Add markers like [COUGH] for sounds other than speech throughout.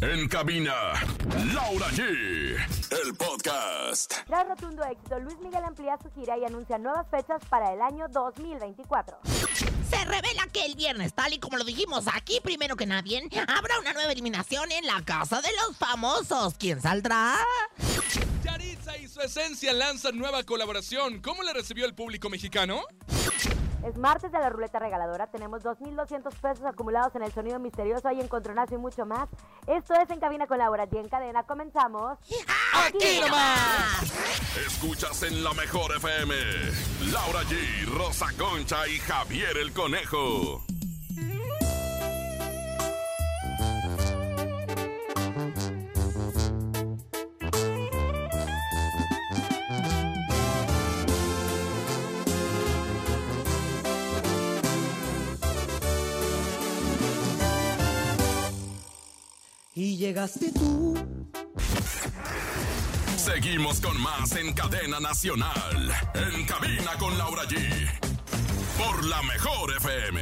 En cabina, Laura G. El podcast. Tras rotundo éxito, Luis Miguel amplía su gira y anuncia nuevas fechas para el año 2024. Se revela que el viernes, tal y como lo dijimos aquí primero que nadie, habrá una nueva eliminación en la Casa de los Famosos. ¿Quién saldrá? Yaritza y su esencia lanzan nueva colaboración. ¿Cómo le recibió el público mexicano? Es martes de la ruleta regaladora. Tenemos 2.200 pesos acumulados en el sonido misterioso. Hay encontronazo y mucho más. Esto es En Cabina con Laura G. En cadena comenzamos. ¡Aquí nomás! Escuchas en la mejor FM. Laura G, Rosa Concha y Javier el Conejo. Y llegaste tú. Seguimos con más en cadena nacional. En cabina con Laura G. Por la mejor FM.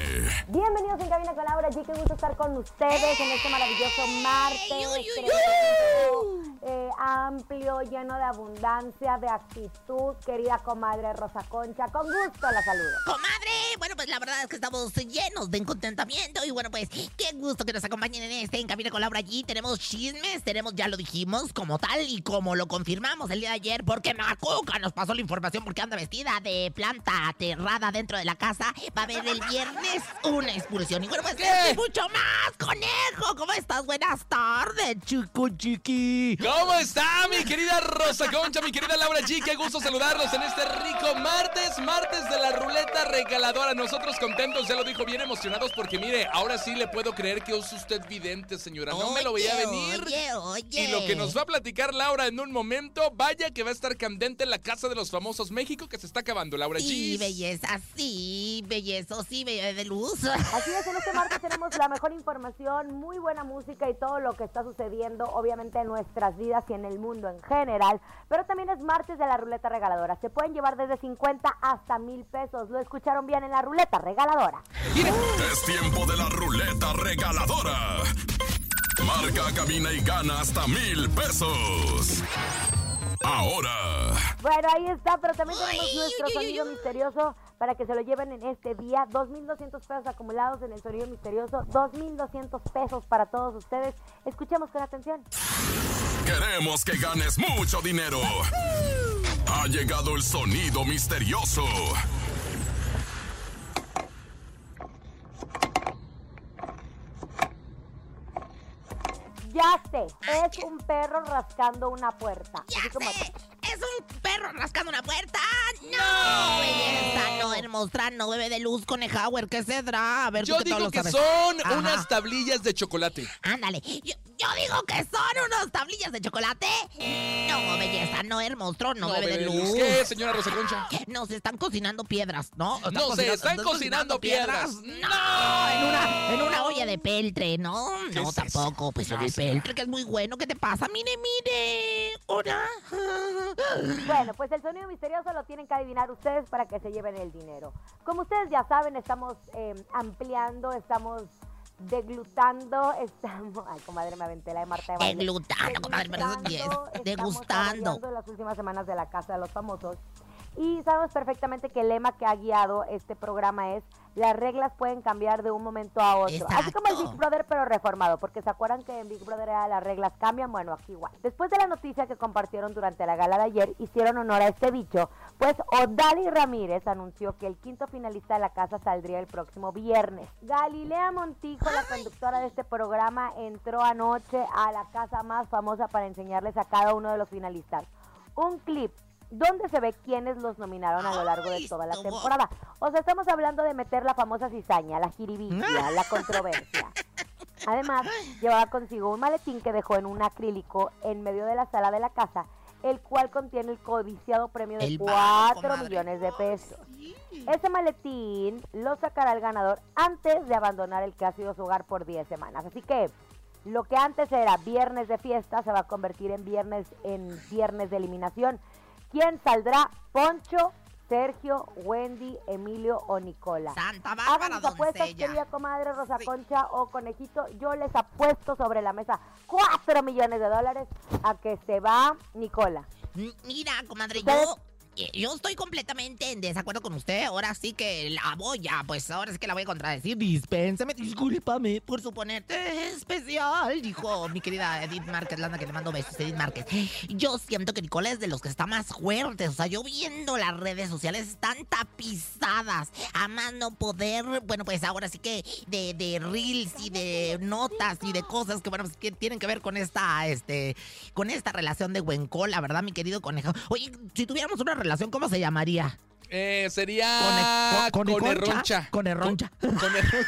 Bienvenidos en Cabina con Laura G. Qué gusto estar con ustedes en este maravilloso martes. uy, uy, uy. Amplio, lleno de abundancia, de actitud. Querida comadre Rosa Concha, con gusto la saludo. Comadre, bueno, pues la verdad es que estamos llenos de contentamiento y bueno, pues qué gusto que nos acompañen en este En Cabina con Laura allí. Tenemos chismes, tenemos, ya lo dijimos, como tal y como lo confirmamos el día de ayer, porque Macuca nos pasó la información porque anda vestida de planta aterrada dentro de la casa. Va a haber el viernes una excursión. Y bueno, pues ¿Qué? mucho más, conejo. ¿Cómo estás? Buenas tardes, chico chiqui. ¿Cómo está mi querida Rosa Concha, mi querida Laura G? Qué gusto saludarlos en este rico martes, martes de la ruleta regaladora. Nosotros contentos, ya lo dijo, bien emocionados porque mire, ahora sí le puedo creer que es usted vidente, señora. No me lo veía venir. Oye, oye. Y lo que nos va a platicar Laura en un momento, vaya que va a estar candente en la casa de los famosos México que se está acabando, Laura Sí, G. belleza, sí, belleza, sí, belleza de luz. Así es, en este martes tenemos la mejor información, muy buena música y todo lo que está sucediendo, obviamente, en nuestras vidas y en el mundo en general. Pero también es martes de la ruleta regaladora. Se pueden llevar desde 50 hasta mil pesos. Lo escucharon bien en la ruleta regaladora. Es tiempo de la ruleta regaladora. Marca, cabina y gana hasta mil pesos. Ahora, Bueno, ahí está, pero también tenemos nuestro uy, sonido misterioso para que se lo lleven en este día. 2.200 pesos acumulados en el sonido misterioso. 2.200 pesos para todos ustedes. Escuchemos con atención. Queremos que ganes mucho dinero. Ha llegado el sonido misterioso. Ya sé, es un perro rascando una puerta. ¡Ya Así como- sé! ¡Es un perro rascando una puerta! ¡No! Belleza, no, hermosa, no bebe de luz, conejauer, ¿qué cedrá? A ver, Yo tú que todo digo lo que sabes. son Ajá. unas tablillas de chocolate. Ándale, yo, yo digo que son unas tablillas de chocolate. No, belleza, no, hermoso, no, bebe de luz. ¿Qué, señora Rosa Concha? Nos están cocinando piedras, ¿no? Están No, se están cocinando piedras. No, en una, en una olla de peltre, ¿no, ¿Qué no es eso? tampoco, pues el peltre que es muy bueno. ¿Qué te pasa? Mire, mire. Una. Bueno, pues el sonido misterioso lo tienen que adivinar ustedes para que se lleven el dinero. Como ustedes ya saben, estamos eh, ampliando, estamos deglutando, [LAUGHS] estamos... Ay, comadre, me aventé la de Marta de baile. Deglutando, comadre. Degustando, Degustando. Estamos saboreando las últimas semanas de la Casa de los Famosos. Y sabemos perfectamente que el lema que ha guiado este programa es las reglas pueden cambiar de un momento a otro. Así como el. Big Brother, pero reformado. Porque se acuerdan que en Big Brother era las reglas cambian, bueno, aquí igual. Después de la noticia que compartieron durante la gala de ayer, hicieron honor a este dicho, pues Odali Ramírez anunció que el quinto finalista de la casa saldría el próximo viernes. Galilea Montijo, la conductora de este programa, entró anoche a la casa más famosa para enseñarles a cada uno de los finalistas un clip donde se ve quiénes los nominaron a lo largo de toda la temporada. O sea, estamos hablando de meter la famosa cizaña, la jiribicia, [LAUGHS] la controversia. Además, llevaba consigo un maletín que dejó en un acrílico en medio de la sala de la casa, el cual contiene el codiciado premio de El vago, 4 comadre. millones de pesos. Ese maletín lo sacará el ganador antes de abandonar el que ha sido su hogar por 10 semanas. Así que lo que antes era viernes de fiesta se va a convertir en viernes en viernes de eliminación. ¿Quién saldrá? Poncho Sergio, Wendy, Emilio o Nicola. Santa Hagan Bárbara, sus apuestas, doncella. querida comadre Rosa Sí. Concha o Conejito. Yo les apuesto sobre la mesa 4 millones de dólares a que se va Nicola. M- Mira, comadre, yo, yo estoy completamente en desacuerdo con usted. Ahora sí que la voy a, pues ahora sí que la voy a contradecir. Dispénsame, discúlpame por suponerte especial, dijo mi querida Edith Márquez, Lana, que le mando besos, Edith Márquez. Yo siento que Nicola es de los que está más fuertes. O sea, yo viendo las redes sociales están tapizadas. A más poder, bueno, pues ahora sí que de, de reels y de notas y de cosas que, bueno, pues, que tienen que ver con esta, este, con esta relación de Huencola, ¿verdad, mi querido conejo? Oye, si tuviéramos una relación, ¿cómo se llamaría? Eh, sería Con- con- con Conerroncha. Conerroncha. Con- Conerroncha.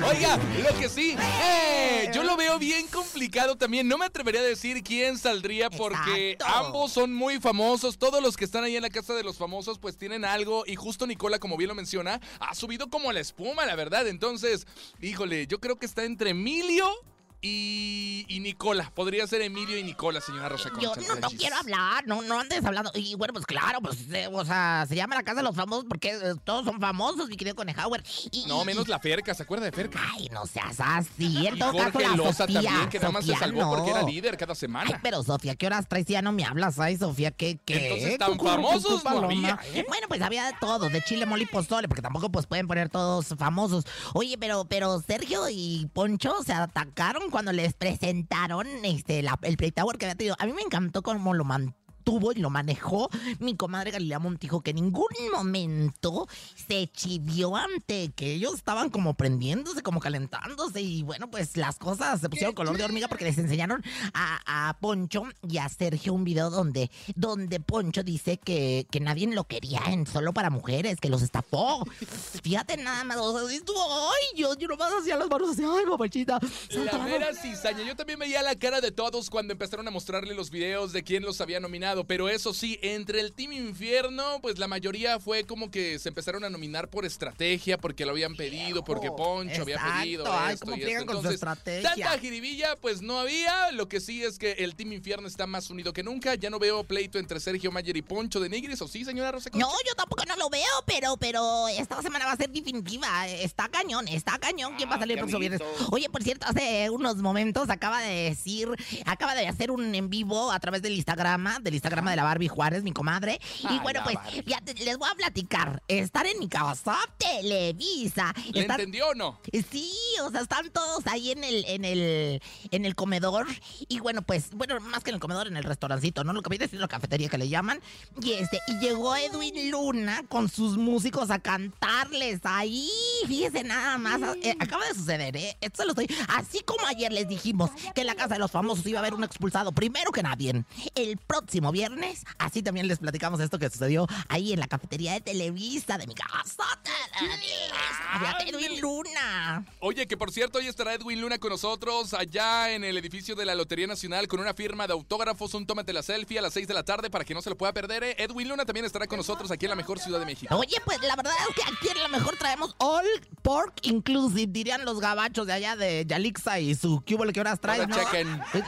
[LAUGHS] Oiga, lo que sí, eh, yo lo veo bien complicado también. No me atrevería a decir quién saldría porque Exacto. ambos son muy famosos. Todos los que están ahí en la casa de los famosos pues tienen algo y justo Nicola, como bien lo menciona, ha subido como la espuma, la verdad. Entonces, híjole, yo creo que está entre Emilio y, y Nicola. Podría ser Emilio y Nicola, señora Rosa Yo no, no quiero hablar, no, no andes hablando. Y bueno, pues claro, pues, eh, o sea, se llama la casa de los famosos porque eh, todos son famosos, mi querido Conejauer. Y, No, menos la Ferca, ¿se acuerda de Ferca? Ay, no seas así. En Y todo caso, Jorge la Loza Sofía, también, que nada más se Sofía, salvó porque era no. líder cada Ay, semana. pero Sofía, ¿qué horas traes? Ya no me hablas, ay, Sofía, ¿qué, qué? Entonces, tan famosos no había, ¿eh? Bueno, pues había de todo, de chile, mole y pozole, porque tampoco pues pueden poner todos famosos. Oye, pero, pero Sergio y Poncho se atacaron cuando les presentaron este, la- el Play Tower que había tenido. A mí me encantó cómo lo mantuvo y lo manejó mi comadre Galilea Montijo, que en ningún momento se chivió ante que ellos estaban como prendiéndose, como calentándose. Y bueno, pues las cosas se pusieron color de hormiga porque les enseñaron a, a Poncho y a Sergio un video donde, donde Poncho dice que, que nadie lo quería en solo para mujeres, que los estafó. Fíjate nada más, o sea, estuvo, ay, yo, yo nomás hacía las manos así, ay, papachita. La mera cizaña. Yo también veía la cara de todos cuando empezaron a mostrarle los videos de quién los había nominado. Pero eso sí, entre el Team Infierno, pues la mayoría fue como que se empezaron a nominar por estrategia, porque lo habían pedido, porque Poncho había pedido ay, esto cómo y esto. con su Entonces, estrategia. tanta jiribilla, pues no había. Lo que sí es que el Team Infierno está más unido que nunca. Ya no veo pleito entre Sergio Mayer y Poncho de Nigris, ¿o sí, señora Rosa Concha? No, yo tampoco no lo veo, pero, pero esta semana va a ser definitiva. Está cañón, está cañón. ¿Quién va a salir el próximo viernes? Oye, por cierto, hace unos momentos acaba de decir, acaba de hacer un en vivo a través del Instagram, del Instagram de la Barbie Juárez, mi comadre. Y bueno, pues ya te- les voy a platicar. Estar en mi casa, Televisa. ¿Le estar- entendió o no? Sí, o sea, están todos ahí en el, en el, en el comedor. Y bueno, pues, bueno, más que en el comedor, en el restaurancito, ¿no? Lo que viene siendo la cafetería que le llaman. Y este, y llegó Edwin Luna con sus músicos a cantarles ahí. Fíjese nada más. eh, acaba de suceder, ¿eh? Esto se lo estoy. Así como ayer les dijimos que en la casa de los famosos iba a haber un expulsado primero que nadie. El próximo viernes, así también les platicamos esto que sucedió ahí en la cafetería de Televisa de mi casa. Televisa. Edwin Luna. Oye, que por cierto, hoy estará Edwin Luna con nosotros allá en el edificio de la Lotería Nacional con una firma de autógrafos, un tómate la selfie a las 6 de la tarde para que no se lo pueda perder. ¿eh? Edwin Luna también estará con nosotros aquí en la mejor ciudad de México. Oye, pues la verdad es que aquí en lo mejor traemos all pork inclusive, dirían los gabachos de allá de Yalixa y su cúbole que horas traes, ¿no?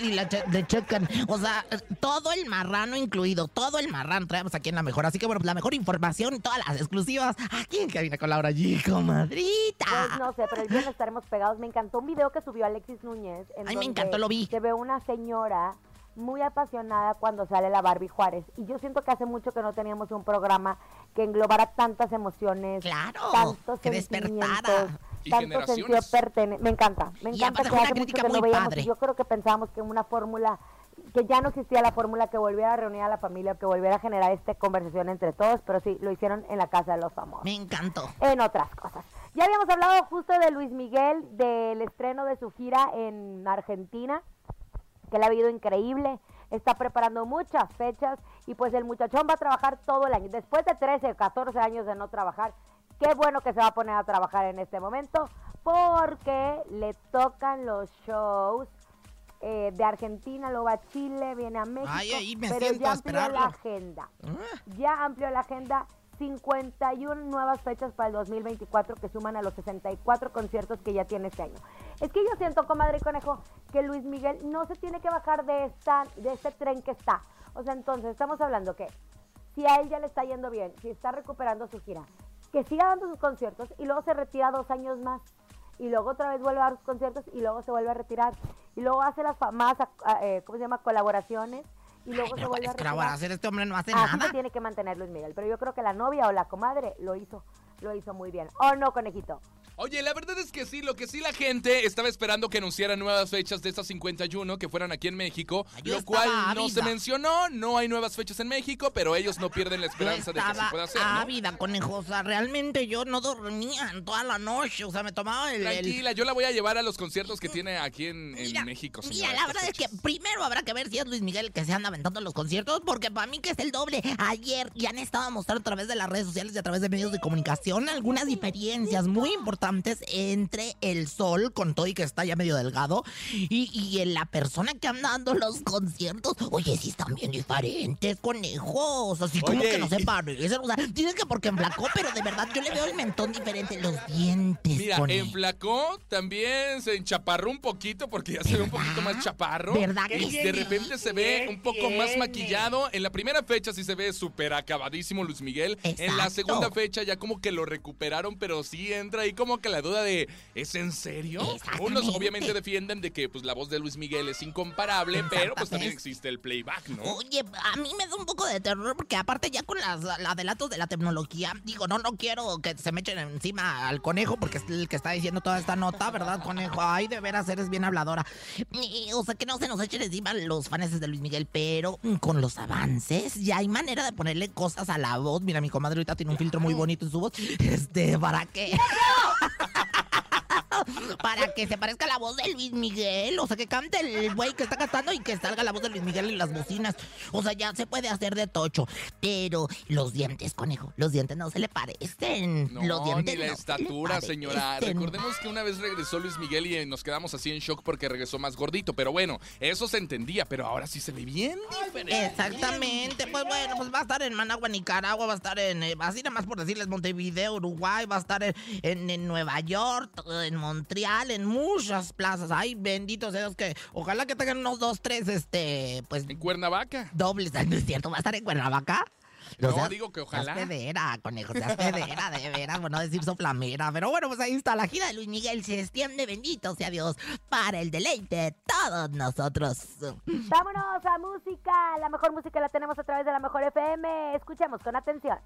Y la che- de chicken. O sea, todo el marrano incluido, todo el marrano traemos aquí en la mejor. Así que bueno, pues, la mejor información y todas las exclusivas aquí en Cabina con Laura G, comadrita. Pues no sé, pero el viernes estaremos pegados. Me encantó un video que subió Alexis Núñez. En Ay, me donde encantó, lo vi. Se ve una señora muy apasionada cuando sale la Barbie Juárez. Y yo siento que hace mucho que no teníamos un programa que englobara tantas emociones, Claro, tantos que sentimientos, despertara. Y tanto sentido pertene- Me encanta, me encanta que hace mucho crítica que no muy veíamos. Yo creo que pensábamos que una fórmula, que ya no existía la fórmula que volviera a reunir a la familia, que volviera a generar esta conversación entre todos, pero sí, lo hicieron en la casa de los famosos Me encantó. en otras cosas. Ya habíamos hablado justo de Luis Miguel, del estreno de su gira en Argentina, que le ha habido increíble, está preparando muchas fechas y pues el muchachón va a trabajar todo el año. Después de 13 o 14 años de no trabajar, qué bueno que se va a poner a trabajar en este momento porque le tocan los shows eh, de Argentina, luego va a Chile, viene a México, Ay, ahí me pero siento ya amplió la agenda Ah. ya amplió la agenda 51 nuevas fechas para el 2024 que suman a los 64 conciertos que ya tiene este año. Es que yo siento, comadre y conejo, que Luis Miguel no se tiene que bajar de esta de este tren que está. O sea, entonces estamos hablando que si a él ya le está yendo bien, si está recuperando su gira, que siga dando sus conciertos y luego se retira dos años más. Y luego otra vez vuelve a dar sus conciertos y luego se vuelve a retirar. Y luego hace las más, eh, ¿cómo se llama? Colaboraciones. Y luego se Pero vuelve a retirar. hacer este hombre no hace Así se nada. tiene que mantener Luis Miguel. Pero yo creo que la novia o la comadre lo hizo, lo hizo muy bien. ¿O no, conejito? Oye, la verdad es que sí, lo que sí la gente estaba esperando que anunciaran nuevas fechas de estas 51 que fueran aquí en México, Yo lo cual no se mencionó, no hay nuevas fechas en México, pero ellos no pierden la esperanza de que se pueda hacer, ¿no? ávida, conejo. O sea, realmente yo no dormía en toda la noche. O sea, me tomaba el... el- Tranquila, yo la voy a llevar a los conciertos que tiene aquí en, México, Mira, la verdad es que primero habrá que ver si es Luis Miguel el que se anda aventando los conciertos, porque para mí que es el doble. Ayer ya han estado mostrando a través de las redes sociales y a través de medios de comunicación algunas diferencias muy importantes entre el sol, con todo y que está ya medio delgado, y, y en la persona que anda dando los conciertos. Oye, sí están bien diferentes, conejos. Así como Oye, que no se parecen. O sea, tienes que porque enflacó, pero de verdad yo le veo el mentón diferente, los dientes. Mira, conejo. enflacó, también se enchaparró un poquito porque ya se ve un poquito más chaparro. ¿Verdad que Y sí? de repente se ve un poco más maquillado. En la primera fecha sí se ve súper acabadísimo Luis Miguel. En la segunda fecha ya como que lo recuperaron, pero sí entra ahí como que la duda de ¿es en serio? Unos obviamente defienden de que pues la voz de Luis Miguel es incomparable, pero pues también existe el playback, ¿no? Oye, a mí me da un poco de terror porque aparte ya con las la adelantos de la tecnología, digo, no, no quiero que se me echen encima al conejo porque es el que está diciendo toda esta nota, ¿verdad, conejo? Ay, de veras eres bien habladora. Y, o sea, que no se nos echen encima los fans de Luis Miguel, pero con los avances ya hay manera de ponerle cosas a la voz. Mira, mi comadre ahorita tiene un filtro muy bonito en su voz. Este, ¿para qué? ha ha ha ha [LAUGHS] Para que se parezca a la voz de Luis Miguel. O sea, que cante el güey que está cantando y que salga la voz de Luis Miguel en las bocinas. O sea, ya se puede hacer de tocho. Pero los dientes, conejo, los dientes no se le parecen. No, los dientes ni la no se le estatura, señora. Recordemos que una vez regresó Luis Miguel y nos quedamos así en shock porque regresó más gordito. Pero bueno, eso se entendía, pero ahora sí se ve bien diferente. Exactamente, pues bueno, pues va a estar en Managua, Nicaragua, va a estar en, eh, así nada más por decirles, Montevideo, Uruguay, va a estar en, en- en Nueva York, en Montreal, en muchas plazas. Ay, benditos Dios que ojalá que tengan unos dos, tres, este, pues En Cuernavaca. dobles, no es cierto, va a estar en Cuernavaca. No, seas- digo que ojalá. Seas pedera, conejo, seas pedera, de veras, por no decir soplamera. Pero bueno, pues ahí está, la gira de Luis Miguel se extiende, bendito sea Dios, para el deleite de todos nosotros. Vámonos a música. La mejor música la tenemos a través de la mejor FM. Escuchemos con atención.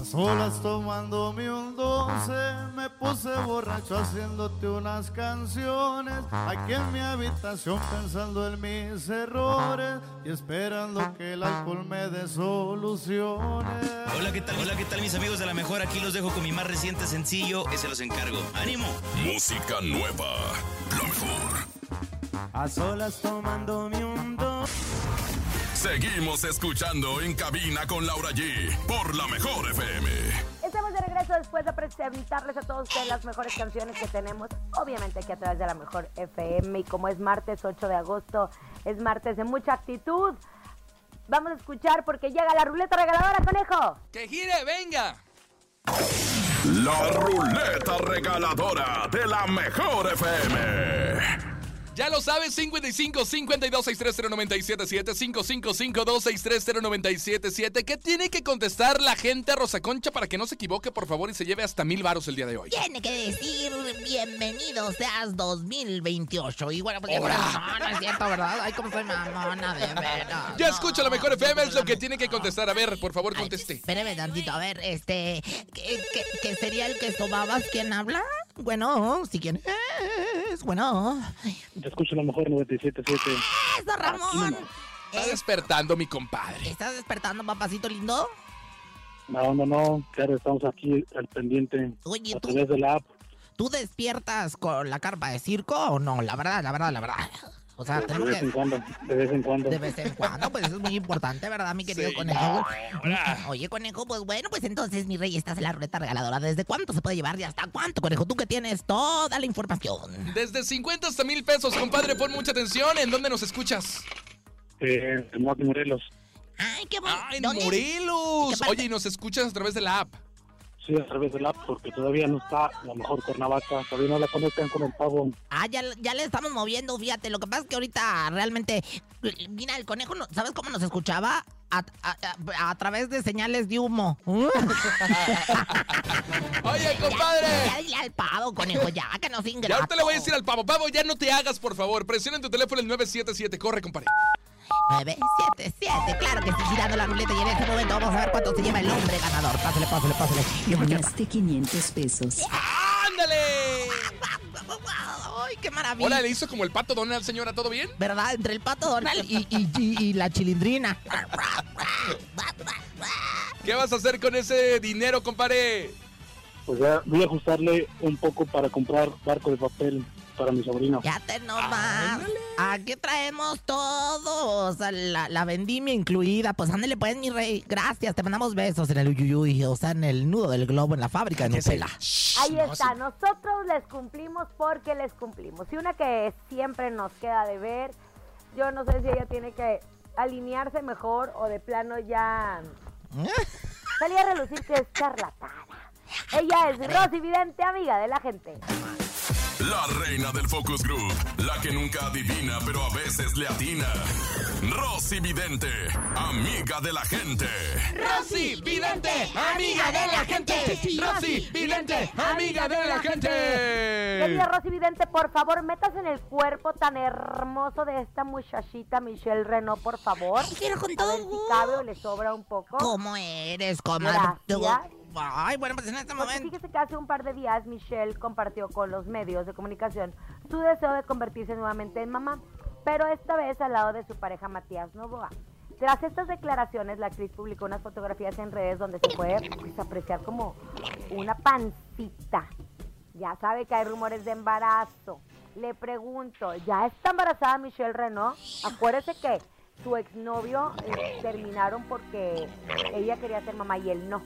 A solas tomándome un doce, me puse borracho haciéndote unas canciones. Aquí en mi habitación pensando en mis errores y esperando que el alcohol me dé soluciones. Hola, ¿qué tal? Hola, ¿qué tal mis amigos de la mejor? Aquí los dejo con mi más reciente sencillo, ese los encargo. ¡Ánimo! Música nueva. Lo mejor. A solas tomándome un dos. Seguimos escuchando en cabina con Laura G. Por la mejor FM. Estamos de regreso después de presentarles a todos ustedes las mejores canciones que tenemos, obviamente aquí a través de la mejor FM y como es martes 8 de agosto, es martes de mucha actitud. Vamos a escuchar porque llega la ruleta regaladora, conejo. ¡Que gire, venga! La ruleta regaladora de la mejor FM. Ya lo sabes, 55 52 630 977 555 263 977 ¿Qué tiene que contestar la gente Rosa Concha para que no se equivoque, por favor, y se lleve hasta mil varos el día de hoy? Tiene que decir bienvenido seas 2028. Y bueno, pues [LAUGHS] no, no es cierto, ¿verdad? Ay, cómo soy mamona, de veras. Ya No, escucha la mejor FM, es lo que tiene que contestar. A ver, por favor, Ay, conteste. espéreme tantito, a ver, este, ¿qué, qué, qué sería el que sobabas? ¿Quién habla? Bueno, sí, ¿quién es? Bueno. Te escucho a lo mejor 97.7. ¡Eso, Ramón! Está Es- despertando mi compadre. ¿Estás despertando, papacito lindo? No, no, no. Claro, estamos aquí al pendiente Oye, a tú, través de la app. ¿tú despiertas con la carpa de circo o no? La verdad, la verdad, la verdad. O sea, De vez en cuando, de vez en cuando. De vez en cuando, pues eso es muy importante, ¿verdad, mi querido Sí, conejo? Oye, conejo, pues bueno, pues entonces, mi rey, estás en la ruleta regaladora. ¿Desde cuánto se puede llevar y hasta cuánto, conejo? Tú que tienes toda la información. Desde 50 hasta mil pesos, compadre, pon mucha atención. ¿En dónde nos escuchas? Eh, en Morelos. Ay, qué bonito. ¡Ah, en ¿Dónde? ¿Qué Morelos! Oye, y nos escuchas a través de la app. Sí, a través del app, porque todavía no está a lo mejor Cuernavaca, todavía no la conectan con el pavo. Ah, ya, ya le estamos moviendo, fíjate. Lo que pasa es que ahorita realmente. Mira, el conejo, no- ¿sabes cómo nos escuchaba? A, a- a- a través de señales de humo. [LAUGHS] [LAUGHS] Oye, compadre. Ya dile al pavo, conejo, ya, que nos Ya ingrato. te le voy a decir al pavo. Pavo, ya no te hagas, por favor. Presiona en tu teléfono el 977. Corre, compadre. 977, claro que sí, girando la ruleta y en este momento vamos a ver cuánto se lleva el hombre ganador. Pásale, pásale, pásale. Ganaste 500 pesos. ¡Ándale! [LAUGHS] ¡Ay, qué maravilla! Hola, le hizo como el pato Donald, señora. ¿Todo bien? ¿Verdad? Entre el pato Donald y, y- y- y la chilindrina. ¿Qué vas a hacer con ese dinero, compadre? Pues ya voy a ajustarle un poco para comprar barco de papel para mi sobrino. Ya te nomás. Aquí traemos todo. O sea, la, la vendimia incluida. Pues ándale, pues, mi rey. Gracias. Te mandamos besos en el uyuyuy. O sea, en el nudo del globo, en la fábrica de Nutella. Ahí No, está, nosotros les cumplimos porque les cumplimos. Y una que siempre nos queda de ver, yo no sé si ella tiene que alinearse mejor o de plano ya [LAUGHS] salir a relucir que es charlatana. Ella es Rosy Vidente, amiga de la gente. La reina del Focus Group. La que nunca adivina, pero a veces le atina. Rosy Vidente, amiga de la gente. Rosy Vidente, amiga de la gente. Rosy Vidente, amiga de la gente. Querida Rosy Vidente, por favor, métase en el cuerpo tan hermoso de esta muchachita Michelle Renault, por favor. Ay, pero con A todo ver si cabe o le sobra un poco. ¿Cómo eres, comadre? Gracias. Ay, bueno, pues en este Porque momento. fíjese que hace un par de días Michelle compartió con los medios de comunicación su deseo de convertirse nuevamente en mamá, pero esta vez al lado de su pareja Matías Novoa. Tras estas declaraciones, la actriz publicó unas fotografías en redes donde se puede pues, apreciar como una pancita. Ya sabe que hay rumores de embarazo. Le pregunto, ¿ya está embarazada Michelle Renault? Acuérdese que su exnovio eh, terminaron porque ella quería ser mamá y él no.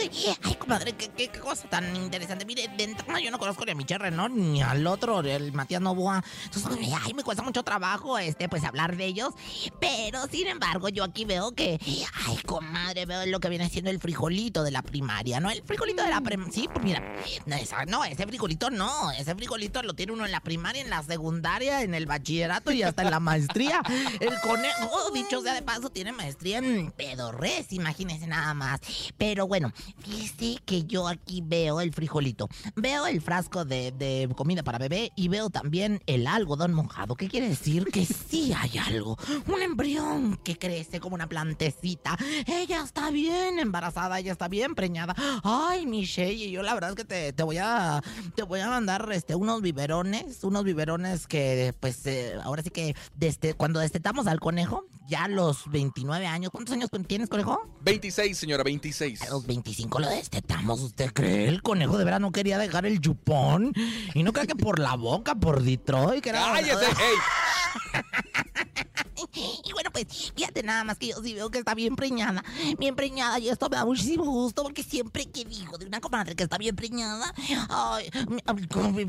Ay, comadre, qué, qué- qué cosa tan interesante. Mire, de entrada yo no conozco ni a Michelle Renault ni al otro, el Matías Novoa. Entonces, ay, me cuesta mucho trabajo, este, pues, hablar de ellos. Pero, sin embargo, yo aquí veo que, ay, comadre, veo lo que viene siendo el frijolito de la primaria, ¿no? El frijolito de la primaria. Sí, pues mira, no, esa- no, ese frijolito no. Ese frijolito lo tiene uno en la primaria, en la secundaria, en el bachillerato y hasta en la maestría. El conejo, dicho sea de paso, tiene maestría en pedorres, imagínense nada más. Pero bueno, fíjese que yo aquí veo el frijolito, veo el frasco de, de comida para bebé y veo también el algodón mojado. ¿Qué quiere decir? Que sí hay algo. Un embrión que crece como una plantecita. Ella está bien embarazada, ella está bien preñada. Ay, Michelle, y yo la verdad es que te, te voy a te voy a mandar este unos biberones, unos biberones que pues eh, ahora sí que cuando destetamos al conejo, ya a los 29 años, ¿cuántos años tienes, conejo? 26, señora, 26. A los 25 lo destetamos, ¿usted cree? El conejo de verdad no quería dejar el chupón. Y no cree que por la boca, por Detroit, que era... ¡Cállese! ¡Ey! [LAUGHS] [LAUGHS] Y bueno, pues, fíjate nada más que yo sí veo que está bien preñada. Bien preñada, y esto me da muchísimo gusto porque siempre que digo de una comadre que está bien preñada, ay, como.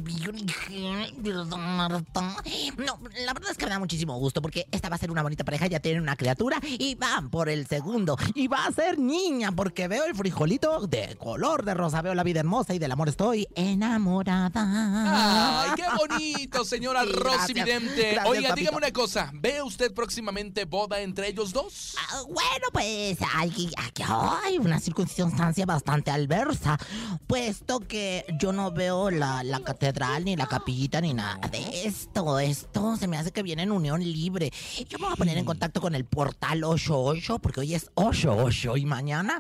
No, la verdad es que me da muchísimo gusto porque esta va a ser una bonita pareja, ya tienen una criatura y van por el segundo. Y va a ser niña porque veo el frijolito de color de rosa, veo la vida hermosa y del amor estoy enamorada. ¡Ay, qué bonito, señora [LAUGHS] Sí, Rosy. Vidente! Oiga, dígame una cosa. ¿Ve usted próximamente boda entre ellos dos? Ah, Bueno, pues aquí hay una circunstancia bastante adversa, puesto que yo no veo la, la catedral, ni la capillita, ni nada de esto. Esto se me hace que viene en unión libre. Yo me voy a poner en contacto con el portal 88, porque hoy es 88 y mañana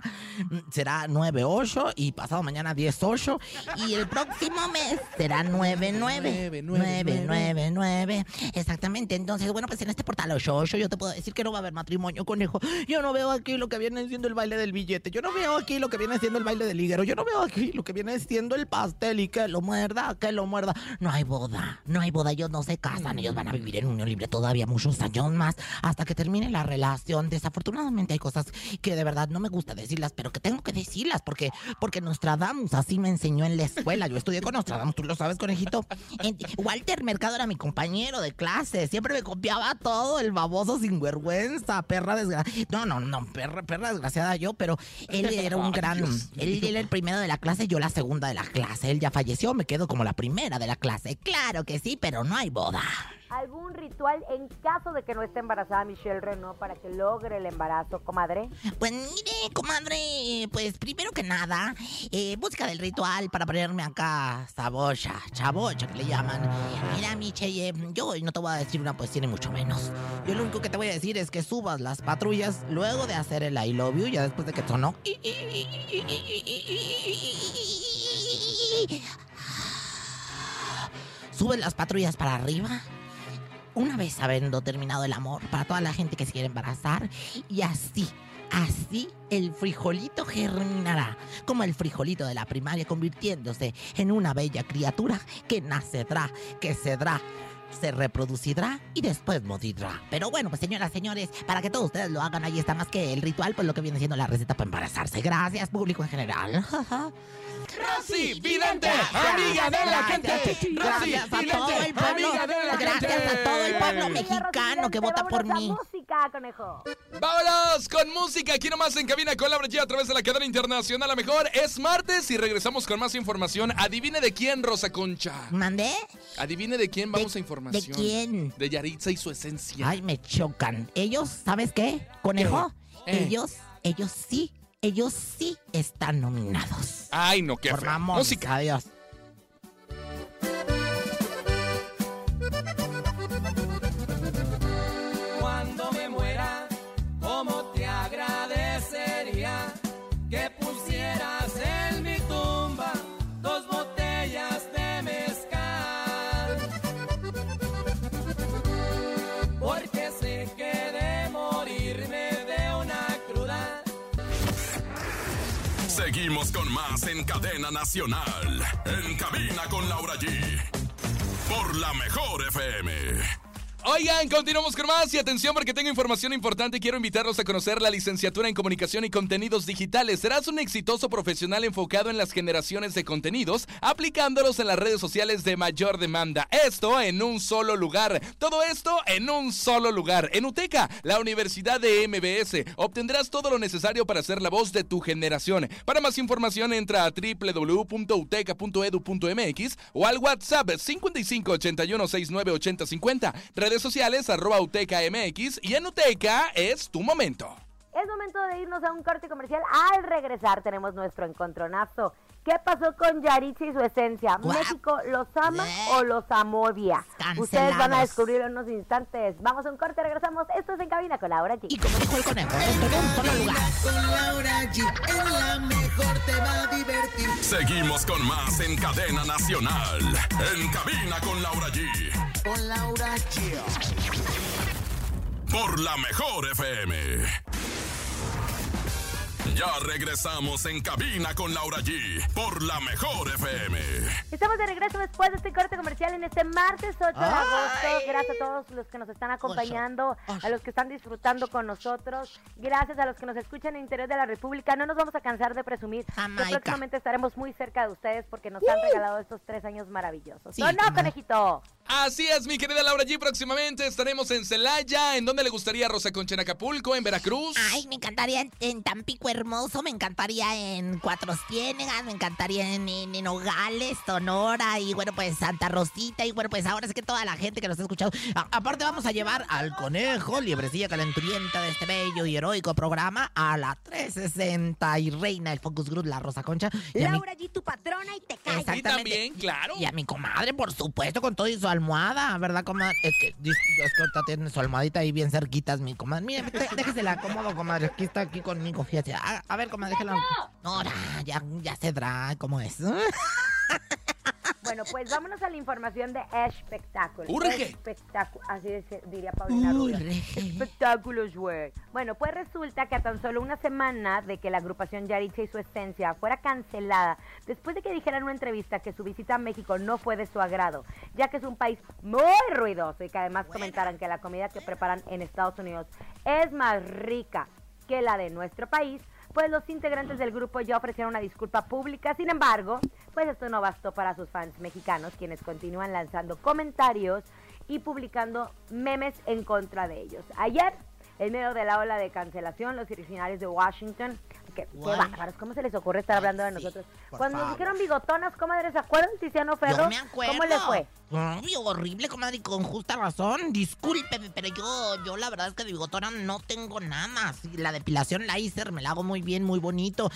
mm, será 98 y pasado mañana 18 y el próximo mes será 99. 999. Exactamente. Entonces, bueno, pues en este portal 88 yo te puedo decir que no va a haber matrimonio, conejo. Yo no veo aquí lo que viene siendo el baile del billete. Yo no veo aquí lo que viene siendo el baile del hígado. Yo no veo aquí lo que viene siendo el pastel y que lo muerda, que lo muerda. No hay boda. No hay boda. Ellos no se casan. Ellos van a vivir en unión libre todavía muchos años más hasta que termine la relación. Desafortunadamente hay cosas que de verdad no me gusta decirlas, pero que tengo que decirlas porque, porque Nostradamus así me enseñó en la escuela. Yo estudié con Nostradamus, tú lo sabes, conejito. Walter Mercado era mi compañero de clase. Siempre me copiaba todo, el baboso sin vergüenza. perra desgraciada. No, no, no, perra, perra desgraciada yo, pero él era un [LAUGHS] gran. Él era el primero de la clase, yo la segunda de la clase. Él ya falleció, me quedo como la primera de la clase. Claro que sí, pero no hay boda. ¿Algún ritual en caso de que no esté embarazada Michelle Renault para que logre el embarazo, comadre? Pues mire, comadre, pues primero que nada, eh, música del ritual para ponerme acá sabocha, chabocha que le llaman. Mira, Miche, eh, yo hoy no te voy a decir una poesía ni mucho menos. Yo lo único que te voy a decir es que subas las patrullas luego de hacer el I love you, ya después de que sonó. Subes las patrullas para arriba. Una vez habiendo terminado el amor para toda la gente que se quiere embarazar y así, así el frijolito germinará, como el frijolito de la primaria convirtiéndose en una bella criatura que nacerá, que cedrá, se reproducirá y después morirá. Pero bueno, pues señoras, señores, para que todos ustedes lo hagan, ahí está más que el ritual, pues lo que viene siendo la receta para embarazarse. Gracias, público en general. [LAUGHS] Rosy Vidente, amiga de la gente. Rosy Gracias a todo el Vidente, pueblo. amiga de la gente. Gracias a todo el pueblo mexicano que vota por mí. música, conejo. Vámonos con música aquí nomás en cabina con Laura G a través de la cadena internacional. A lo mejor es martes y regresamos con más información. Adivine de quién, Rosa Concha. ¿Mandé? Adivine de quién vamos a ¿De información. quién? De Yaritza y su esencia. Ay, me chocan. Ellos, ¿sabes qué? Conejo, ¿Qué? Eh. ellos, ellos sí, ellos sí están nominados. Ay, no, qué Por feo. mamones. Música. Adiós. Con más en cadena nacional. En cabina con Laura G. Por la mejor FM. Oigan, continuamos con más y atención porque tengo información importante. Quiero invitarlos a conocer la licenciatura en comunicación y contenidos digitales. Serás un exitoso profesional enfocado en las generaciones de contenidos, aplicándolos en las redes sociales de mayor demanda. Esto en un solo lugar. Todo esto en un solo lugar. En UTECA, la Universidad de MBS. Obtendrás todo lo necesario para ser la voz de tu generación. Para más información entra a www.uteca.edu.mx o al WhatsApp 5581698050. Redes sociales arroba UTECA MX y en UTECA es tu momento. Es momento de irnos a un corte comercial. Al regresar tenemos nuestro encontronazo. ¿Qué pasó con Yaritza y su esencia? ¿México los ama Bleh. o los amovia? Cancelados. Ustedes van a descubrirlo en unos instantes. Vamos a un corte, regresamos. Esto es En Cabina con Laura G. Y como dijo el conejo, esto en un solo lugar. con Laura G. En la mejor te va a divertir. Seguimos con más en cadena nacional. En cabina con Laura G. Con Laura G. Por la mejor FM. Ya regresamos en cabina con Laura G. Por la mejor FM. Estamos de regreso después de este corte comercial en este martes 8 de agosto. Gracias a todos los que nos están acompañando, a los que están disfrutando con nosotros. Gracias a los que nos escuchan en el interior de la República. No nos vamos a cansar de presumir que próximamente estaremos muy cerca de ustedes porque nos han regalado estos tres años maravillosos. Sí, ¿O no, conejito? Así es, mi querida Laura G. Próximamente estaremos en Celaya. ¿En dónde le gustaría Rosa Concha en Acapulco? ¿En Veracruz? Ay, me encantaría en, en Tampico Hermoso, me encantaría en Cuatro Ciénegas, me encantaría en, en, en Nogales, Sonora y bueno, pues Santa Rosita y bueno, pues ahora es que toda la gente que nos ha escuchado. A- aparte vamos a llevar al conejo, liebrecilla calenturienta de este bello y heroico programa a la 360 y reina del Focus Group, la Rosa Concha. Y a mi- Laura G, tu patrona y te callas. Y Exactamente. también, claro. Y a mi comadre, por supuesto, con todo y su almohada, ¿verdad, comadre? Es que, es que ahorita tiene su almohadita ahí bien cerquitas, mi comadre. Mire, dé- déjesela cómodo, comadre. Aquí está aquí conmigo, fíjate. A, a ver, comadre, déjela. No, ya, ya, dra, ¿cómo es? Bueno, pues vámonos a la información de espectáculo. Urge. Espectáculo, así diría Paulina Rubio. Urge. Espectáculos, güey. Bueno, pues resulta que a tan solo una semana de que la agrupación Yaritza y su esencia fuera cancelada, después de que dijera en una entrevista que su visita a México no fue de su agrado, ya que es un país muy ruidoso y que además comentaran que la comida que preparan en Estados Unidos es más rica que la de nuestro país, pues los integrantes del grupo ya ofrecieron una disculpa pública. Sin embargo, pues esto no bastó para sus fans mexicanos, quienes continúan lanzando comentarios y publicando memes en contra de ellos. Ayer, En medio de la ola de cancelación, los originarios de Washington, qué bárbaros, ¿cómo se les ocurre estar hablando de Sí, nosotros? Cuando nos dijeron bigotonas, comadre, ¿se acuerdan, Tiziano Ferro? Yo me acuerdo. ¿Cómo les fue? Ay, horrible, comadre, y con justa razón. Discúlpeme, pero yo, yo la verdad es que de bigotona no tengo nada. Sí, La depilación láser me la hago muy bien, muy bonito.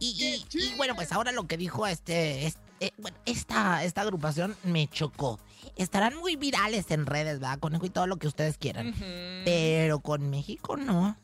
Y, y- y, bueno, pues ahora lo que dijo este, es- eh, bueno, esta, esta agrupación me chocó. Estarán muy virales en redes, ¿verdad? Conejo y todo lo que ustedes quieran. Pero con México no.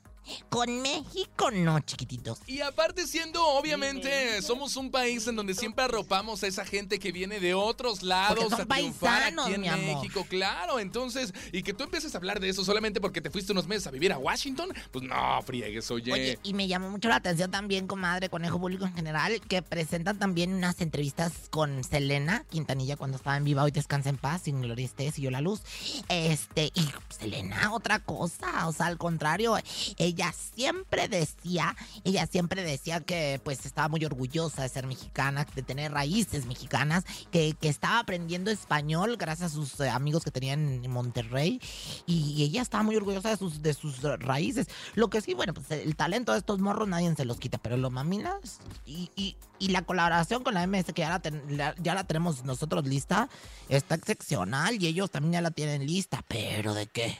Con México no, chiquititos. Y aparte siendo, obviamente, somos un país en donde siempre arropamos a esa gente que viene de otros lados son a triunfar paisanos, aquí en mi amor. México, claro. Entonces, y que tú empieces a hablar de eso solamente porque te fuiste unos meses a vivir a Washington, pues no, friegues, oye. Oye, y me llamó mucho la atención también, comadre, conejo público en general, que presentan también unas entrevistas con Selena Quintanilla cuando estaba en viva. Hoy descansa en paz, sin gloria esté, siguió la luz. Este, y Selena, otra cosa, o sea, al contrario, ella siempre decía, ella siempre decía que pues estaba muy orgullosa de ser mexicana, de tener raíces mexicanas, que, que estaba aprendiendo español gracias a sus eh, amigos que tenían en Monterrey y ella estaba muy orgullosa de sus, de sus raíces. Lo que sí, bueno, pues el talento de estos morros nadie se los quita, pero los mamilas y, y, la colaboración con la MS que ya la, la- ya la tenemos nosotros lista, está excepcional y ellos también ya la tienen lista, pero ¿de qué?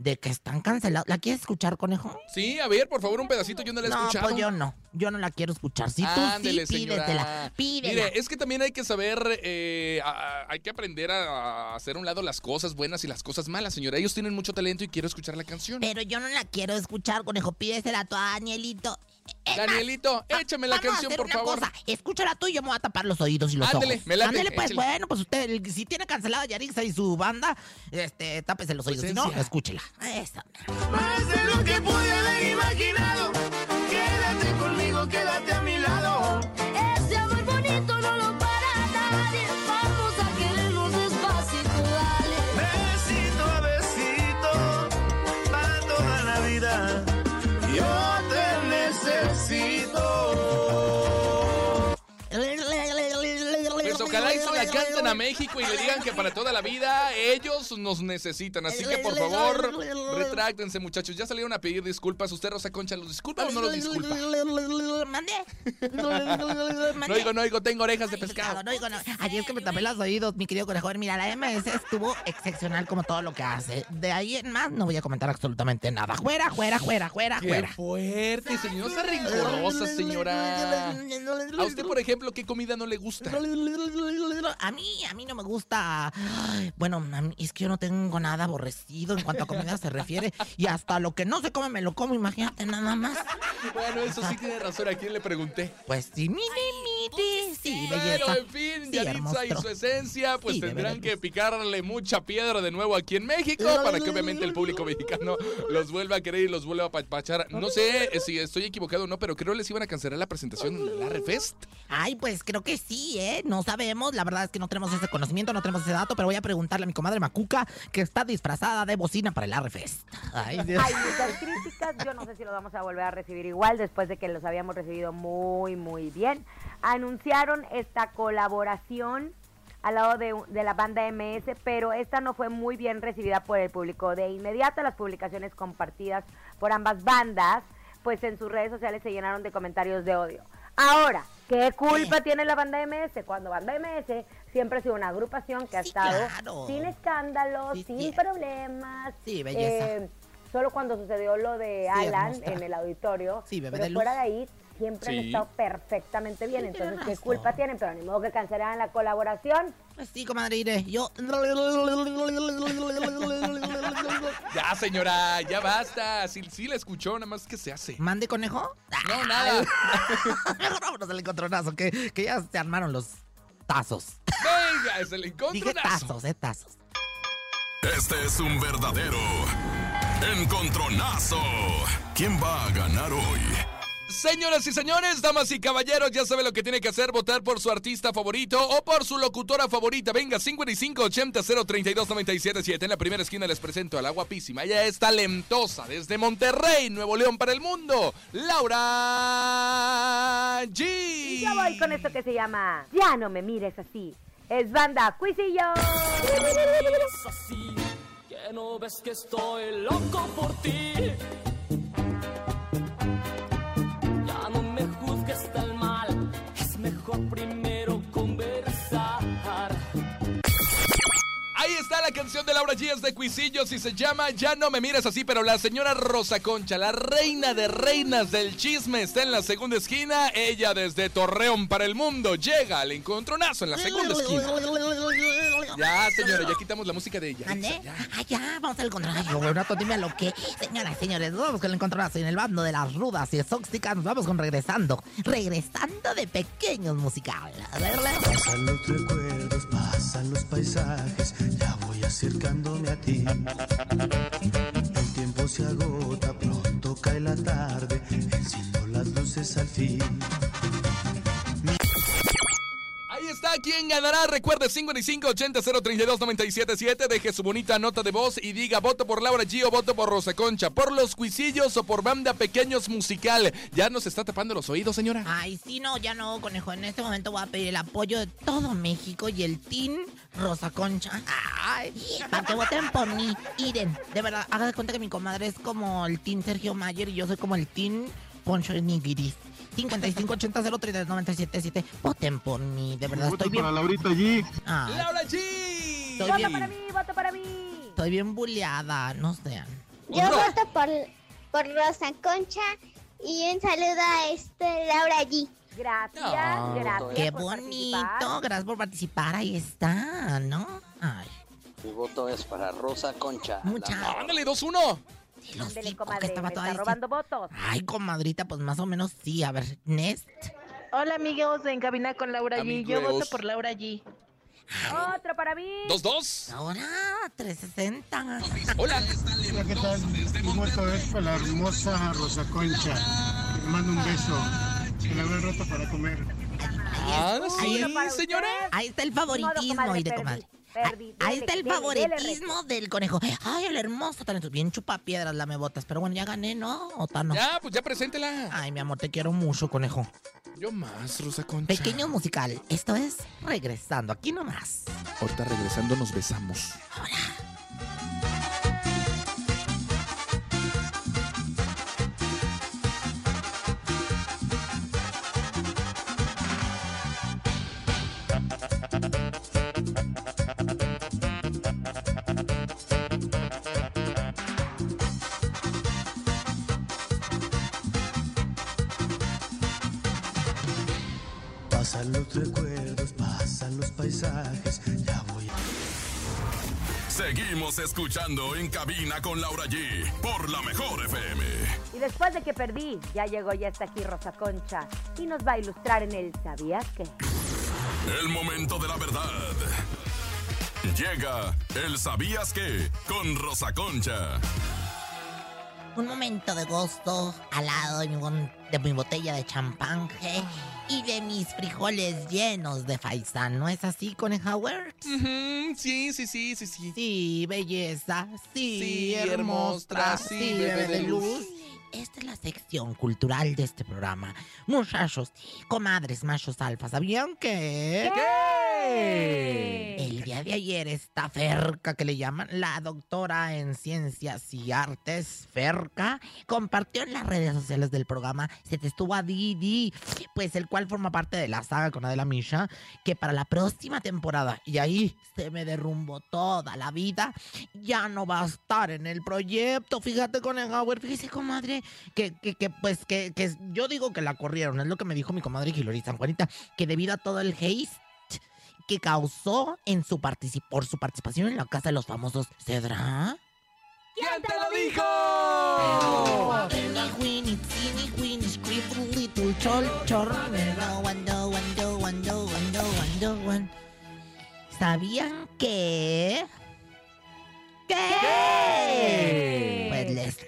De que están cancelados. ¿La quieres escuchar, conejo? Sí, a ver, por favor, un pedacito, yo no la he no, escuchado. pues yo no. Yo no la quiero escuchar. Si tú Ándele, sí, señora. pídetela. Pídela. Mire, es que también hay que saber, eh, a- a- hay que aprender a, a hacer a un lado las cosas buenas y las cosas malas, señora. Ellos tienen mucho talento y quiero escuchar la canción. Pero yo no la quiero escuchar, conejo. Pídesela tú a Danielito. Es más, Danielito, échame la canción, hacer por una favor. Cosa, escúchala tú y yo me voy a tapar los oídos y los Ándele, ojos. me late, Ándele, pues, échale. bueno, pues usted, si tiene cancelado a Yarixa y su banda, este, tápese los oídos. Si no, escúchela. Eso. Más de lo que pude haber imaginado. A México y le digan que para toda la vida ellos nos necesitan. Así que por favor, retráctense, muchachos. Ya salieron a pedir disculpas. ¿Usted, Rosa Concha, los disculpa o no los disculpa? ¿Mande? No digo, no digo, tengo orejas de pescado. No digo, no. Ayer es que me tapé los oídos, mi querido conejo. Mira, la MS estuvo excepcional como todo lo que hace. De ahí en más no voy a comentar absolutamente nada. Fuera, fuera, fuera, fuera, ¡Qué fuera. fuerte, señora! ¡Esa rencorosa, señora! A usted, por ejemplo, ¿qué comida no le gusta? A mí, a mí no me gusta. Ay, Bueno, es que yo no tengo nada aborrecido en cuanto a comida se refiere. Y hasta lo que no se come me lo como, imagínate nada más. Bueno, eso sí tiene razón. ¿A quién le pregunté? Pues sí, mire, mire, sí, belleza. Pero en fin, Sí, Yaritza y su esencia, pues Sí, tendrán que picarle mucha piedra de nuevo aquí en México para que obviamente el público mexicano los vuelva a querer y los vuelva a papachar. No sé si estoy equivocado o no, pero creo les iban a cancelar la presentación en el Arrefest. Ay, pues creo que sí, ¿eh? No sabemos, la verdad es que no tenemos ese conocimiento, no tenemos ese dato, pero voy a preguntarle a mi comadre Macuca, que está disfrazada de bocina para el Arrefest. Ay, Dios. Hay muchas críticas, yo no sé si los vamos a volver a recibir igual después de que los habíamos recibido muy, muy bien. Anunciaron esta colaboración al lado de, de la banda MS, pero esta no fue muy bien recibida por el público. De inmediato las publicaciones compartidas por ambas bandas, pues en sus redes sociales se llenaron de comentarios de odio. Ahora, ¿qué culpa tiene la banda MS? Cuando banda MS siempre ha sido una agrupación que ha Sí, estado claro. sin escándalos, Sí, sin sí. problemas. Sí, belleza. eh, solo cuando sucedió lo de Sí, Alan hermosa. en el auditorio, Sí, bebé pero de fuera luz. de ahí siempre han Sí. estado perfectamente bien. Sí, Entonces, ¿qué razón. culpa tienen? Pero ni modo que cancelaran la colaboración. Pues sí, comadre, iré. Yo. [LAUGHS] Ya, señora, ya basta. Si sí la escuchó, nada más que se hace. ¿Mande conejo? No, [LAUGHS] nada. Mejor vámonos al encontronazo, que, que ya se armaron los tazos. Venga, es el Dije encontronazo. tazos, eh, tazos. Este es un verdadero encontronazo. ¿Quién va a ganar hoy? Señoras y señores, damas y caballeros, ya sabe lo que tiene que hacer, votar por su artista favorito o por su locutora favorita. Venga, 5580-032-977. En la primera esquina les presento a la guapísima. Ella es talentosa desde Monterrey, Nuevo León para el mundo. Laura G. Y yo voy con esto que se llama Ya no me mires así. Es banda Cuisillo. así que no ves que estoy loco por ti. Me juzgues tan mal, es mejor primero canción de Laura G. es de Cuisillos y se llama Ya no me mires así, pero la señora Rosa Concha, la reina de reinas del chisme, está en la segunda esquina. Ella desde Torreón para el mundo llega al encontronazo en la segunda esquina. Ya, señora, ya quitamos la música de ella. ¿Ande? Ah, ya, vamos al encontronazo. Un rato, dime lo que. Señoras, señores, vamos con el encontronazo en el bando de las rudas y exóticas. Nos vamos con regresando. Regresando de pequeños musicales. Pasan los recuerdos, pasan los paisajes, ya voy acercándome a ti. El tiempo se agota, pronto cae la tarde, enciendo las luces al fin. Ahí está, ¿quién ganará? Recuerde 5580-032-977. Deje su bonita nota de voz y diga voto por Laura G o voto por Rosa Concha, por los cuisillos o por banda Pequeños Musical. ¿Ya nos está tapando los oídos, señora? Ay, sí, no, ya no, conejo. En este momento voy a pedir el apoyo de todo México y el Team Rosa Concha. Ay, para que voten por mí. Iren, de verdad, haga de cuenta que mi comadre es como el Team Sergio Mayer y yo soy como el Team Poncho Nigiris. 5580-032-977. Voten por mí, de verdad, estoy bien. para Laurita allí. Ay, ¡Laura G! Voto bien, para mí, voto para mí. estoy bien buleada, no sean. Yo voto por, por Rosa Concha y un saludo a este Laura G. Gracias, Ah, gracias. Qué por bonito, participar. gracias por participar, ahí está, ¿no? Ay, Mi voto es para Rosa Concha. mucha. ¡Ándale, 2-1! Los Ándele, cinco comadre, que estaba me toda está esa- robando votos. Ay, comadrita, pues más o menos sí. A ver, Nest. Hola amigos en cabina con Laura G. Yo Amigos. voto por Laura G. Otro para mí. 2-2. Ahora, 360. Hola. Hola, ¿qué tal? Mi voto es para la hermosa Rosa Concha. Le mando un beso. Que la habrá rato para comer. Ah, sí, para señora. Ahí está el Ni modo, favoritismo, comadre, y de perdí, comadre. Perdí. Ahí está el dele, favoritismo del conejo. Ay, el hermoso talento. Bien chupa piedras, la me botas. Pero bueno, ya gané, ¿no? ¿O no? Ya, pues ya preséntela. Ay, mi amor, te quiero mucho, conejo. Yo más, Rosa Concha. Pequeño musical. Esto es Regresando. Aquí nomás. Ahorita regresando nos besamos. Pasan escuchando en cabina con Laura G por la mejor FM. Y después de que perdí, ya llegó, ya está aquí Rosa Concha y nos va a ilustrar en el ¿Sabías qué? El momento de la verdad. Llega el ¿Sabías qué? con Rosa Concha. Un momento de gusto al lado de mi, bon- de mi botella de champán je, y de mis frijoles llenos de faisán. ¿No es así, Conejauer? Ujú, Sí, sí, sí, sí, sí. Sí, belleza. Sí, Sí, hermosa. hermosa, sí, bebé de luz. Esta es la sección cultural de este programa. Muchachos, comadres, machos alfa, ¿sabían que? El día de ayer esta Ferca que le llaman la doctora en ciencias y artes Ferca compartió en las redes sociales del programa Se te estuvo a Didi, pues el cual forma parte de la saga con Adela Misha, que para la próxima temporada, y ahí se me derrumbó toda la vida, ya no va a estar en el proyecto. Fíjate con el Howard, fíjese comadre, que, que, que, pues que, que yo digo que la corrieron, es lo que me dijo mi comadre Gilori San Juanita, que debido a todo el hate que causó en su por su participación en la casa de los famosos. ¿Cedra? ¿Quién te lo dijo? ¿Sabían que? ¿Qué?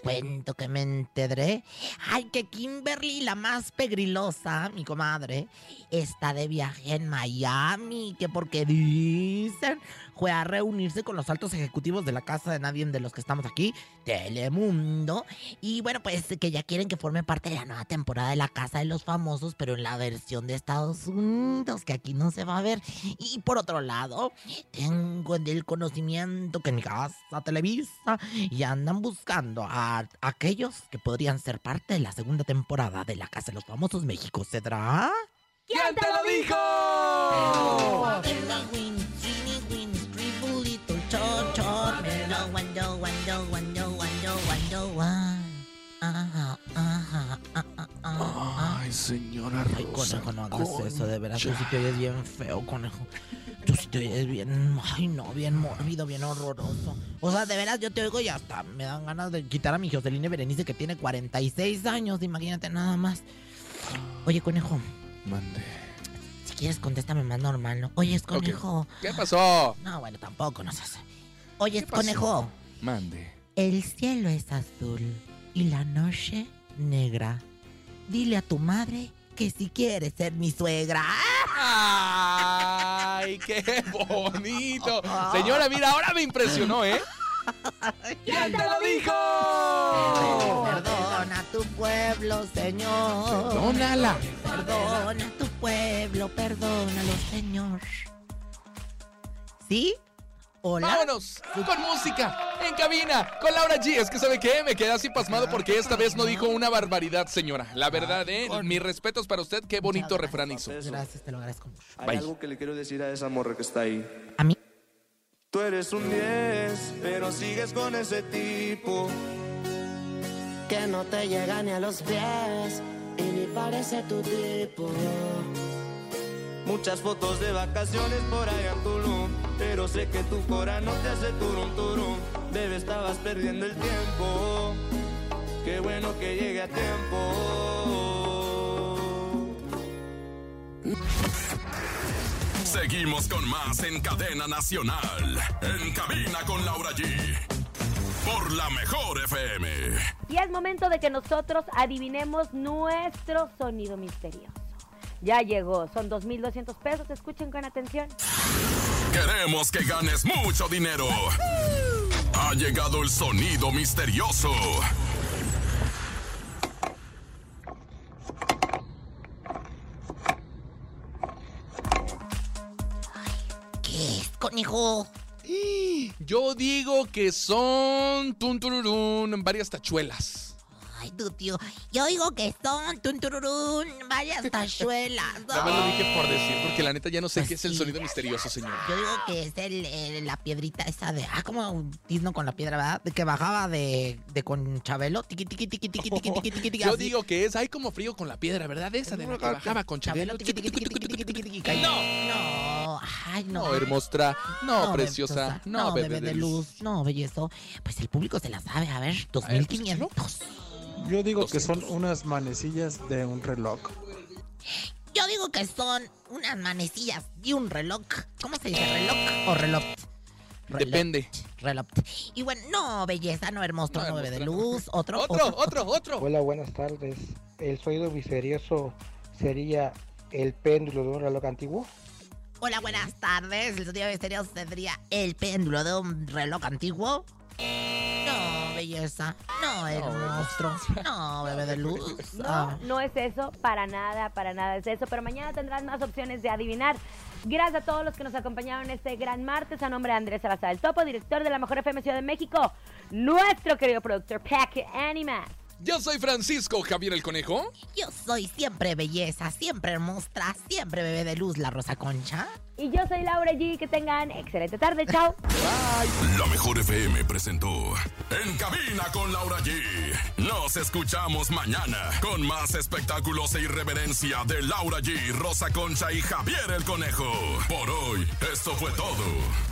Cuento que me enteré. Ay, que Kimberly, la más pegrilosa, mi comadre, está de viaje en Miami. Que porque dicen fue a reunirse con los altos ejecutivos de la casa de nadie de los que estamos aquí, Telemundo. Y bueno, pues que ya quieren que forme parte de la nueva temporada de la Casa de los Famosos, pero en la versión de Estados Unidos, que aquí no se va a ver. Y por otro lado, tengo el conocimiento que en casa Televisa y andan buscando a aquellos que podrían ser parte de la segunda temporada de la Casa de los Famosos México. ¿Cedrá? ¿Quién te lo dijo? Ay, señora Ay, conejo, no hagas eso, de veras, tú sí te oyes bien feo, conejo. Tú sí te oyes bien, ay no, bien mórbido, bien horroroso. O sea, de veras, yo te oigo y hasta me dan ganas de quitar a mi Joseline Berenice que tiene 46 años, imagínate nada más. Oye, conejo. Mande. Si quieres, contéstame más normal, ¿no? Oye, es conejo. ¿Qué pasó? No, bueno, tampoco, no sé. Oye, es conejo. Mande. El cielo es azul y la noche negra. Dile a tu madre que si quiere ser mi suegra. ¡Ay, qué bonito! Señora, mira, ahora me impresionó, ¿eh? ¿Quién te lo dijo? Perdona a tu pueblo, Señor. Perdónala. Perdona a tu pueblo, perdónalo, Señor. ¿Sí? Hola. Vámonos con música en cabina con Laura G. Es que sabe qué, me quedé así pasmado porque esta vez no dijo una barbaridad, señora. La verdad, eh, mis respetos para usted. Qué bonito refrán hizo. Gracias, te lo agradezco mucho. Hay algo que le quiero decir a esa morra que está ahí. ¿A mí? Tú eres un 10, pero sigues con ese tipo. Que no te llega ni a los pies y ni parece tu tipo. Muchas fotos de vacaciones por allá en Tulum. Pero sé que tu cora no te hace turum turum. Bebé, estabas perdiendo el tiempo. Qué bueno que llegue a tiempo. Seguimos con más en cadena nacional. En cabina con Laura G. Por la mejor FM. Y es momento de que nosotros adivinemos nuestro sonido misterioso. Ya llegó, son 2.200 pesos, escuchen con atención. Queremos que ganes mucho dinero. Ha llegado el sonido misterioso. ¿Qué es, conejo? Yo digo que son tun, tururún, varias tachuelas. Ay, tu tío. Yo digo que son tun, tururún, varias tachuelas. Nada más lo dije por decir, porque la neta ya no sé Pues qué es el sí. sonido misterioso, señor. Yo digo que es el, el- la piedrita esa de. Ah, como un tizno con la piedra, ¿verdad? De que bajaba de, de con Chabelo. Tiqui, tiqui, tiqui, tiqui, tiqui, tiqui, tiqui, tiqui, Yo así. digo que es, hay como frío con la piedra, ¿verdad? Esa de la que bajaba con Chabelo. tiqui, tiqui, tiqui, tiqui, tiqui, tiqui, tiqui, caí. No, no. Ay, no. No, hermosa. No, No, preciosa. bebé, No, bebé de luz. No, bellezo. Pues el público se la sabe. A ver, 2500. Yo digo que son unas manecillas de un reloj. Yo digo que son unas manecillas y un reloj. ¿Cómo se dice? ¿Reloj o reloj? Depende. Reloj. Y bueno, no, belleza, no hermoso, no, bebé de luz. Otro, Otro, otro, otro. Hola, buenas tardes. ¿El sonido misterioso sería el péndulo de un reloj antiguo? Hola, buenas tardes. El sonido misterioso tendría el péndulo de un reloj antiguo. No, belleza. No, hermoso. No, bebé de luz. No, Ah. no es eso, para nada, para nada es eso. Pero mañana tendrás más opciones de adivinar. Gracias a todos los que nos acompañaron este gran martes. A nombre de Andrés Salazar el Topo, director de la Mejor FM Ciudad de México. Nuestro querido productor, Pack Animas. Yo soy Francisco Javier el Conejo. Yo soy siempre belleza, siempre hermosa, siempre bebé de luz, la Rosa Concha. Y yo soy Laura G. Que tengan excelente tarde. Chao. La mejor FM presentó En cabina con Laura G. Nos escuchamos mañana con más espectáculos e irreverencia de Laura G, Rosa Concha y Javier el Conejo. Por hoy, esto fue todo.